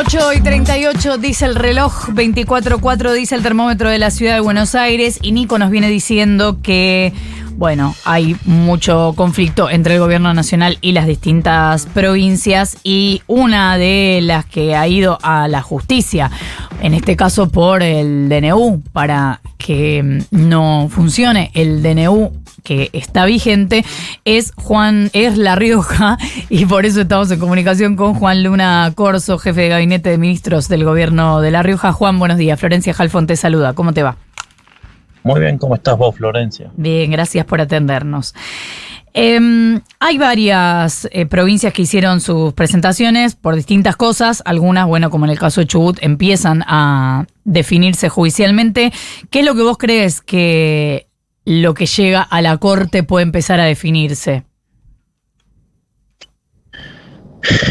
8 y 38 dice el reloj, 24.4 dice el termómetro de la ciudad de Buenos Aires. Y Nico nos viene diciendo que, bueno, hay mucho conflicto entre el gobierno nacional y las distintas provincias. Y una de las que ha ido a la justicia, en este caso por el DNU, para que no funcione el DNU que está vigente es Juan, es La Rioja, y por eso estamos en comunicación con Juan Luna Corso, jefe de gabinete de ministros del gobierno de La Rioja. Juan, buenos días. Florencia Jalfón te saluda. ¿Cómo te va? Muy bien, ¿cómo estás vos, Florencia? Bien, gracias por atendernos. Em, hay varias eh, provincias que hicieron sus presentaciones por distintas cosas. Algunas, bueno, como en el caso de Chubut, empiezan a definirse judicialmente. ¿Qué es lo que vos crees que lo que llega a la corte puede empezar a definirse?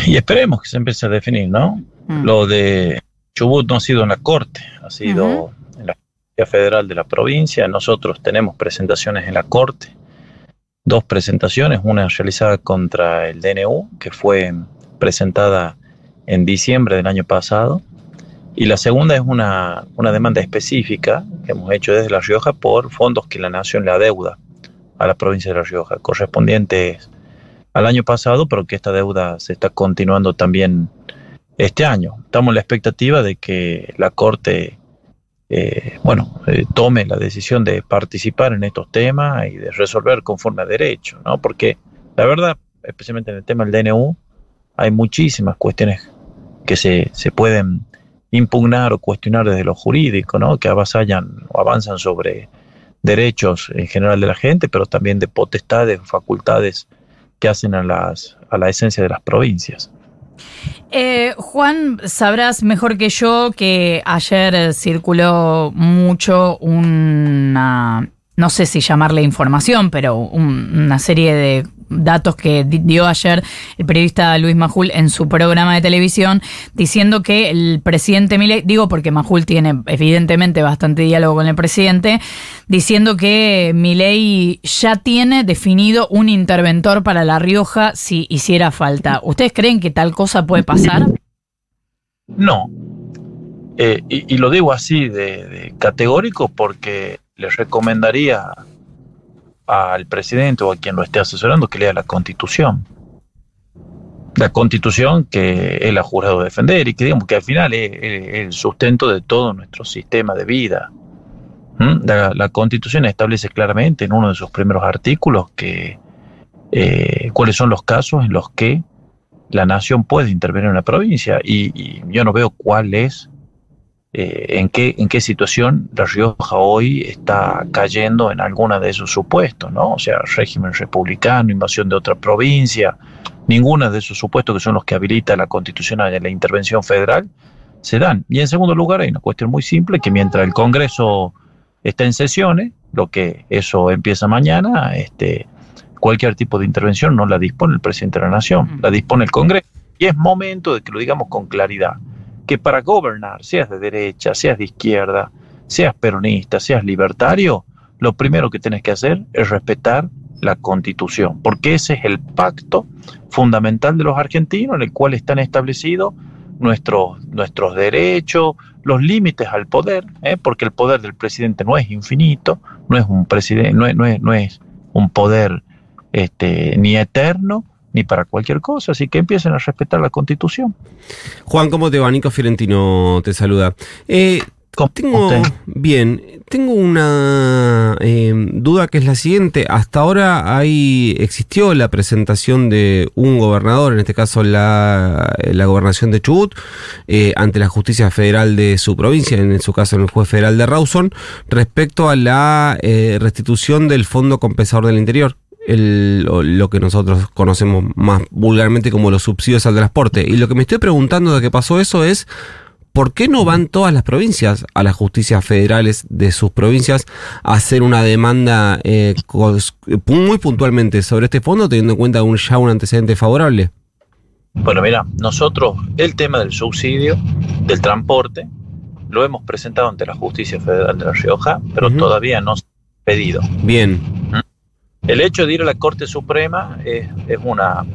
Y esperemos que se empiece a definir, ¿no? Mm. Lo de Chubut no ha sido en la corte, ha sido en la Justicia Federal de la provincia. Nosotros tenemos presentaciones en la corte, dos presentaciones, una realizada contra el DNU, que fue presentada en diciembre del año pasado, y la segunda es una, demanda específica que hemos hecho desde La Rioja por fondos que la Nación le adeuda a la provincia de La Rioja, correspondientes al año pasado, pero que esta deuda se está continuando también este año. Estamos en la expectativa de que la Corte, eh, bueno, eh, tome la decisión de participar en estos temas y de resolver conforme a derecho, ¿no? Porque la verdad, especialmente en el tema del DNU, hay muchísimas cuestiones que se, se pueden impugnar o cuestionar desde lo jurídico, ¿no? que avasallan o avanzan sobre derechos en general de la gente, pero también de potestades, facultades que hacen a, las, a la esencia de las provincias. Eh, Juan, sabrás mejor que yo que ayer circuló mucho una, no sé si llamarle información, pero una serie de datos que dio ayer el periodista Luis Majul en su programa de televisión, diciendo que el presidente Milei, digo porque Majul tiene evidentemente bastante diálogo con el presidente, diciendo que Milei ya tiene definido un interventor para La Rioja si hiciera falta. ¿Ustedes creen que tal cosa puede pasar? No. Eh, y, lo digo así de categórico porque les recomendaría al presidente o a quien lo esté asesorando que lea la constitución. La constitución que él ha jurado defender y que digamos que al final es, el sustento de todo nuestro sistema de vida. ¿Mm? La, constitución establece claramente en uno de sus primeros artículos que eh, cuáles son los casos en los que la nación puede intervenir en una provincia y, y yo no veo cuál es eh, en, qué, en qué situación La Rioja hoy está cayendo en alguna de esos supuestos, ¿no? O sea, régimen republicano, invasión de otra provincia, ninguna de esos supuestos que son los que habilita la Constitución a la intervención federal se dan. Y en segundo lugar, hay una cuestión muy simple, que mientras el Congreso está en sesiones, lo que eso empieza mañana, este, cualquier tipo de intervención no la dispone el presidente de la Nación, la dispone el Congreso. Y es momento de que lo digamos con claridad que para gobernar, seas de derecha, seas de izquierda, seas peronista, seas libertario, lo primero que tienes que hacer es respetar la constitución, porque ese es el pacto fundamental de los argentinos en el cual están establecidos nuestros, nuestros derechos, los límites al poder, ¿eh? porque el poder del presidente no es infinito, no es un presidente, no es, no es, un poder este, ni eterno, ni para cualquier cosa, así que empiecen a respetar la constitución. Juan, ¿cómo te va? Nico Fiorentino te saluda. Eh, tengo, bien, tengo una eh, duda que es la siguiente. Hasta ahora hay, existió la presentación de un gobernador, en este caso la, gobernación de Chubut, eh, ante la justicia federal de su provincia, en su caso en el juez federal de Rawson, respecto a la restitución del Fondo Compensador del Interior lo que nosotros conocemos más vulgarmente como los subsidios al transporte. Y lo que me estoy preguntando de que pasó eso es, ¿por qué no van todas las provincias a las justicias federales de sus provincias a hacer una demanda eh, muy puntualmente sobre este fondo, teniendo en cuenta un, ya un antecedente favorable? Bueno, mira, nosotros el tema del subsidio, del transporte, lo hemos presentado ante la Justicia Federal de La Rioja, pero todavía no se ha pedido. Bien. ¿Mm? El hecho de ir a la Corte Suprema es, una,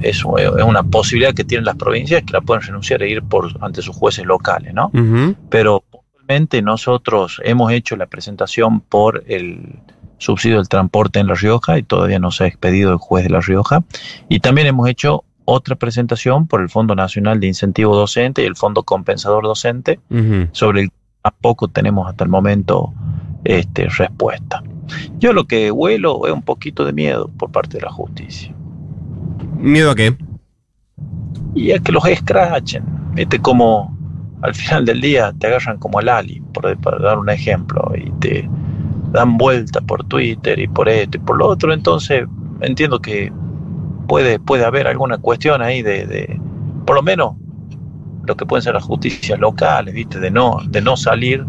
es, es, una posibilidad que tienen las provincias que la pueden renunciar e ir por ante sus jueces locales, ¿no? Pero puntualmente nosotros hemos hecho la presentación por el subsidio del transporte en La Rioja y todavía no se ha expedido el juez de La Rioja. Y también hemos hecho otra presentación por el Fondo Nacional de Incentivo Docente y el Fondo Compensador Docente, sobre el que tampoco tenemos hasta el momento este, respuesta. Yo lo que huelo es un poquito de miedo por parte de la justicia. ¿Miedo a qué? Y a que los escrachen. Viste como al final del día te agarran como al Ali, por, para dar un ejemplo, y te dan vuelta por Twitter y por esto y por lo otro. Entonces entiendo que puede, puede haber alguna cuestión ahí de, de por lo menos lo que pueden ser las justicias locales, ¿viste? De no, de no salir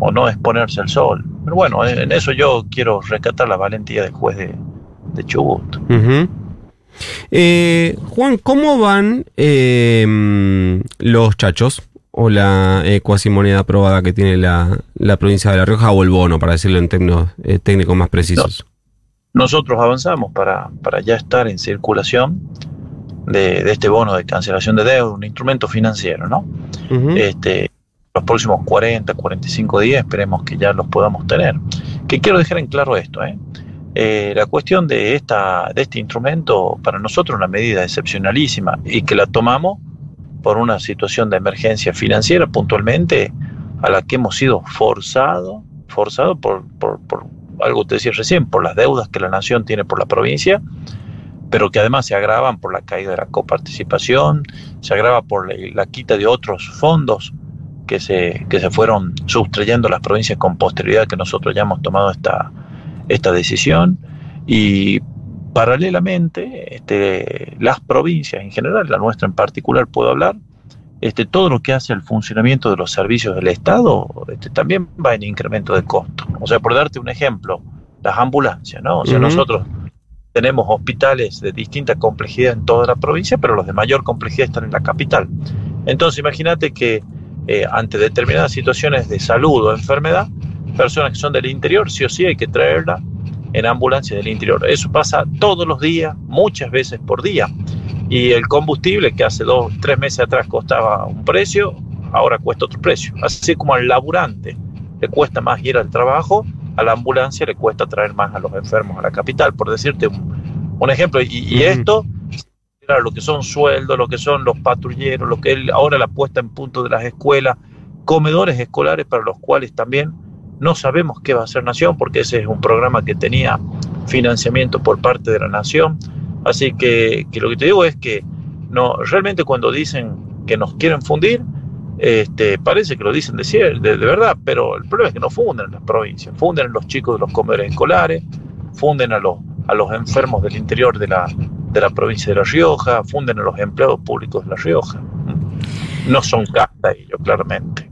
o no exponerse al sol. Pero bueno, en eso yo quiero rescatar la valentía del juez de, de Chubut. Eh, Juan, ¿cómo van eh, los chachos? O la eh, cuasi moneda aprobada que tiene la, provincia de La Rioja o el bono, para decirlo en términos técnicos más precisos. Nosotros avanzamos para, para ya estar en circulación de, de, este bono de cancelación de deuda, un instrumento financiero, ¿no? este, los próximos 40, 45 días esperemos que ya los podamos tener. Que quiero dejar en claro esto, ¿eh? Eh, la cuestión de, esta, de este instrumento para nosotros es una medida excepcionalísima y que la tomamos por una situación de emergencia financiera puntualmente a la que hemos sido forzados, forzado por, por, por algo te decía recién, por las deudas que la nación tiene por la provincia, pero que además se agravan por la caída de la coparticipación, se agrava por la quita de otros fondos que se, que se fueron sustrayendo las provincias con posterioridad que nosotros ya hemos tomado esta, esta decisión y paralelamente este, las provincias en general, la nuestra en particular puedo hablar, este, todo lo que hace al funcionamiento de los servicios del Estado este, también va en incremento de costo. O sea, por darte un ejemplo, las ambulancias, ¿no? O sea, nosotros tenemos hospitales de distinta complejidad en toda la provincia, pero los de mayor complejidad están en la capital. Entonces, imagínate que eh, ante determinadas situaciones de salud o enfermedad, personas que son del interior, sí o sí hay que traerla en ambulancia del interior. Eso pasa todos los días, muchas veces por día. Y el combustible que hace dos, tres meses atrás costaba un precio, ahora cuesta otro precio. Así como al laburante le cuesta más ir al trabajo, a la ambulancia le cuesta traer más a los enfermos a la capital, por decirte un, ejemplo. Y, esto lo que son sueldos, lo que son los patrulleros, lo que él, ahora la puesta en punto de las escuelas, comedores escolares para los cuales también no sabemos qué va a hacer Nación, porque ese es un programa que tenía financiamiento por parte de la Nación. Así que, lo que te digo es que no, realmente cuando dicen que nos quieren fundir, este, parece que lo dicen de, de, verdad, pero el problema es que no funden en las provincias, funden a los chicos de los comedores escolares, funden a los, a los enfermos del interior de la, de la provincia de La Rioja, funden a los empleados públicos de La Rioja. No son casta ellos, claramente.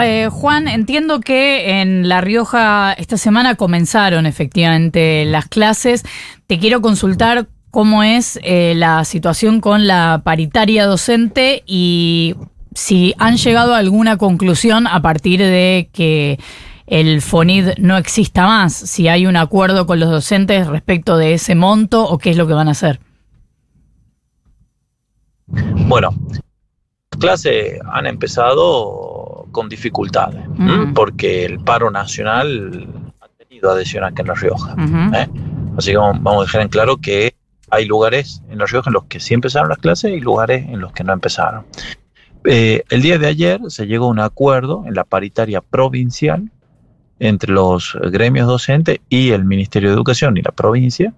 Eh, Juan, entiendo que en La Rioja esta semana comenzaron efectivamente las clases. Te quiero consultar cómo es eh, la situación con la paritaria docente y si han llegado a alguna conclusión a partir de que el FONID no exista más, si hay un acuerdo con los docentes respecto de ese monto o qué es lo que van a hacer. Bueno, las clases han empezado con dificultades, porque el paro nacional ha tenido adhesión acá en La Rioja. ¿eh? Así que vamos a dejar en claro que hay lugares en La Rioja en los que sí empezaron las clases y lugares en los que no empezaron. Eh, el día de ayer se llegó a un acuerdo en la paritaria provincial entre los gremios docentes y el Ministerio de Educación y la provincia,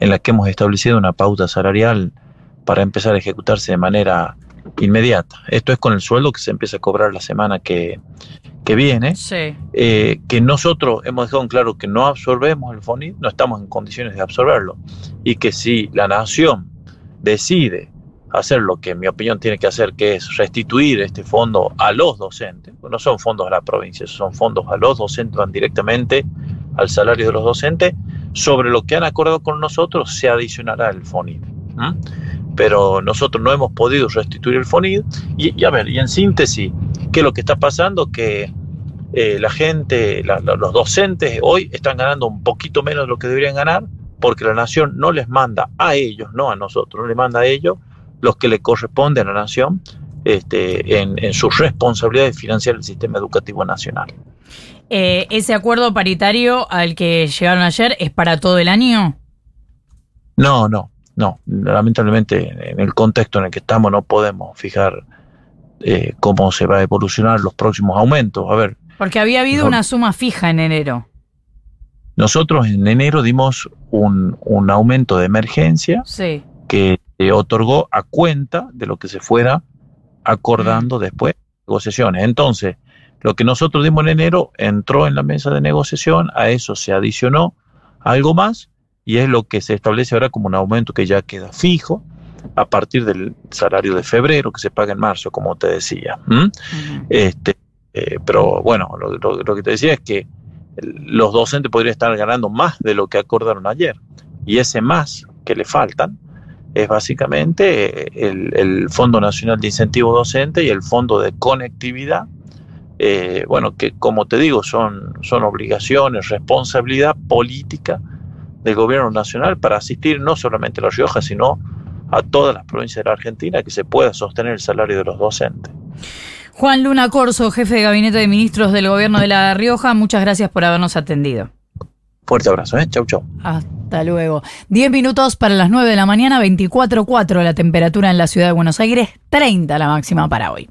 en la que hemos establecido una pauta salarial para empezar a ejecutarse de manera inmediata. Esto es con el sueldo que se empieza a cobrar la semana que, viene, eh, que nosotros hemos dejado en claro que no absorbemos el FONID, no estamos en condiciones de absorberlo, y que si la nación decide hacer lo que en mi opinión tiene que hacer, que es restituir este fondo a los docentes, no son fondos a la provincia, son fondos a los docentes, van directamente al salario de los docentes, sobre lo que han acordado con nosotros se adicionará el FONID pero nosotros no hemos podido restituir el FONID. Y, a ver, y en síntesis, ¿qué es lo que está pasando? Que eh, la gente, los docentes hoy están ganando un poquito menos de lo que deberían ganar, porque la nación no les manda a ellos, no a nosotros, no les manda a ellos los que le corresponde a la nación este, en, en su responsabilidad de financiar el sistema educativo nacional. Eh, ¿Ese acuerdo paritario al que llegaron ayer es para todo el año? No, no, no. Lamentablemente, en el contexto en el que estamos, no podemos fijar eh, cómo se va a evolucionar los próximos aumentos. A ver. Porque había habido una suma fija en enero. Nosotros en enero dimos un, aumento de emergencia que otorgó a cuenta de lo que se fuera acordando mm. después de negociaciones. Entonces, lo que nosotros dimos en enero entró en la mesa de negociación, a eso se adicionó algo más y es lo que se establece ahora como un aumento que ya queda fijo a partir del salario de febrero que se paga en marzo, como te decía. este, eh, pero bueno, lo, que te decía es que los docentes podrían estar ganando más de lo que acordaron ayer y ese más que le faltan es básicamente el, el Fondo Nacional de Incentivo Docente y el Fondo de Conectividad eh, bueno, que como te digo, son, son obligaciones, responsabilidad política del gobierno nacional para asistir no solamente a La Rioja, sino a todas las provincias de la Argentina que se pueda sostener el salario de los docentes. Juan Luna Corso, jefe de gabinete de ministros del gobierno de La Rioja, muchas gracias por habernos atendido. Fuerte abrazo, ¿eh? Chau, chau. Hasta luego. Diez minutos para las nueve de la mañana, 24.4 la temperatura en la ciudad de Buenos Aires, 30 la máxima para hoy.